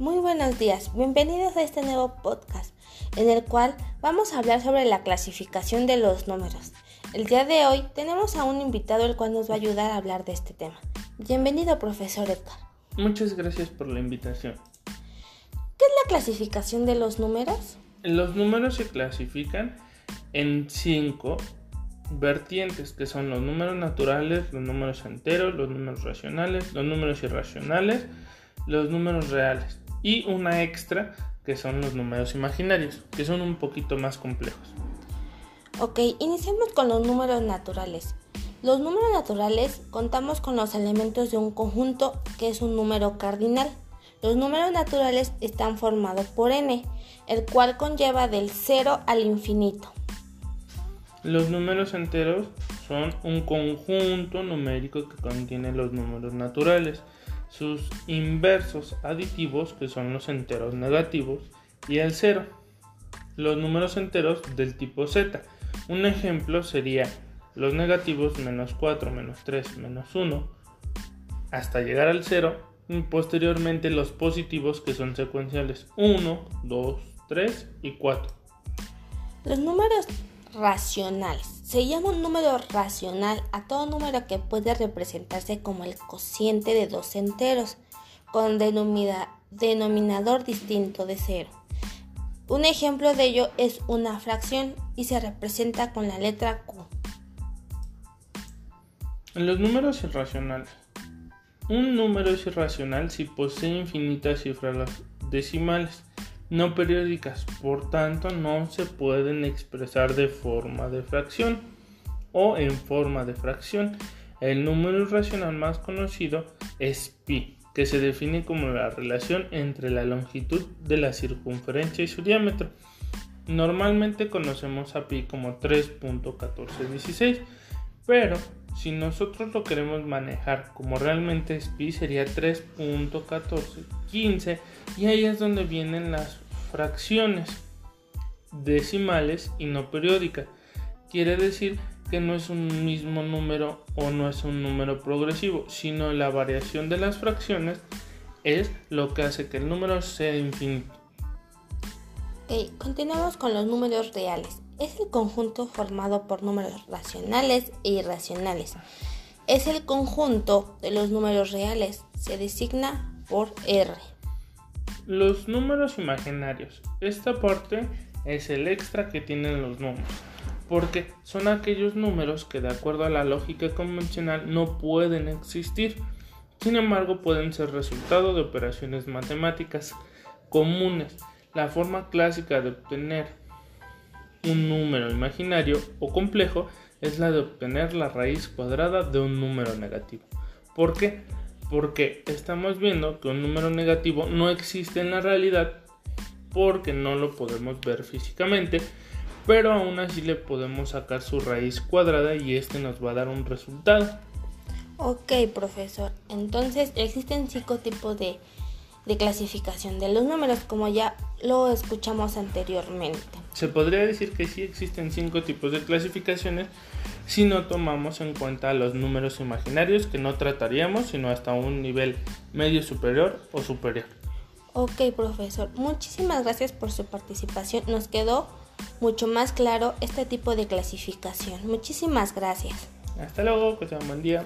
Muy buenos días, bienvenidos a este nuevo podcast en el cual vamos a hablar sobre la clasificación de los números. El día de hoy tenemos a un invitado el cual nos va a ayudar a hablar de este tema. Bienvenido, profesor Edgar. Muchas gracias por la invitación. ¿Qué es la clasificación de los números? Los números se clasifican en cinco vertientes, que son los números naturales, los números enteros, los números racionales, los números irracionales, los números reales y una extra que son los números imaginarios, que son un poquito más complejos. Ok, iniciemos con los números naturales. Los números naturales contamos con los elementos de un conjunto que es un número cardinal. Los números naturales están formados por n, el cual conlleva del 0 al infinito. Los números enteros son un conjunto numérico que contiene los números naturales, sus inversos aditivos, que son los enteros negativos, y el cero. Los números enteros del tipo z. Un ejemplo sería los negativos menos 4, menos 3, menos 1, hasta llegar al 0, y posteriormente los positivos que son secuenciales 1, 2, 3 y 4. Los números racionales. Se llama un número racional a todo número que puede representarse como el cociente de dos enteros con denominador distinto de cero. Un ejemplo de ello es una fracción y se representa con la letra Q. En los números irracionales. Un número es irracional si posee infinitas cifras decimales no periódicas, por tanto no se pueden expresar de forma de fracción o en forma de fracción. El número irracional más conocido es pi, que se define como la relación entre la longitud de la circunferencia y su diámetro. Normalmente conocemos a pi como 3.1416, pero si nosotros lo queremos manejar como realmente es pi sería 3.1415 y ahí es donde vienen las fracciones decimales y no periódicas. Quiere decir que no es un mismo número o no es un número progresivo, sino la variación de las fracciones es lo que hace que el número sea infinito. Ok, continuamos con los números reales. Es el conjunto formado por números racionales e irracionales. Es el conjunto de los números reales. Se designa por R. Los números imaginarios. Esta parte es el extra que tienen los números, porque son aquellos números que de acuerdo a la lógica convencional no pueden existir. Sin embargo, pueden ser resultado de operaciones matemáticas comunes. La forma clásica de obtener un número imaginario o complejo es la de obtener la raíz cuadrada de un número negativo. ¿Por qué? porque estamos viendo que un número negativo no existe en la realidad porque no lo podemos ver físicamente, pero aún así le podemos sacar su raíz cuadrada y este nos va a dar un resultado. Ok, profesor. Entonces existen cinco tipos de, de clasificación de los números, como ya lo escuchamos anteriormente. Se podría decir que sí existen cinco tipos de clasificaciones si no tomamos en cuenta los números imaginarios que no trataríamos sino hasta un nivel medio superior o superior. Ok, profesor, muchísimas gracias por su participación. Nos quedó mucho más claro este tipo de clasificación. Muchísimas gracias. Hasta luego, que tengan buen día.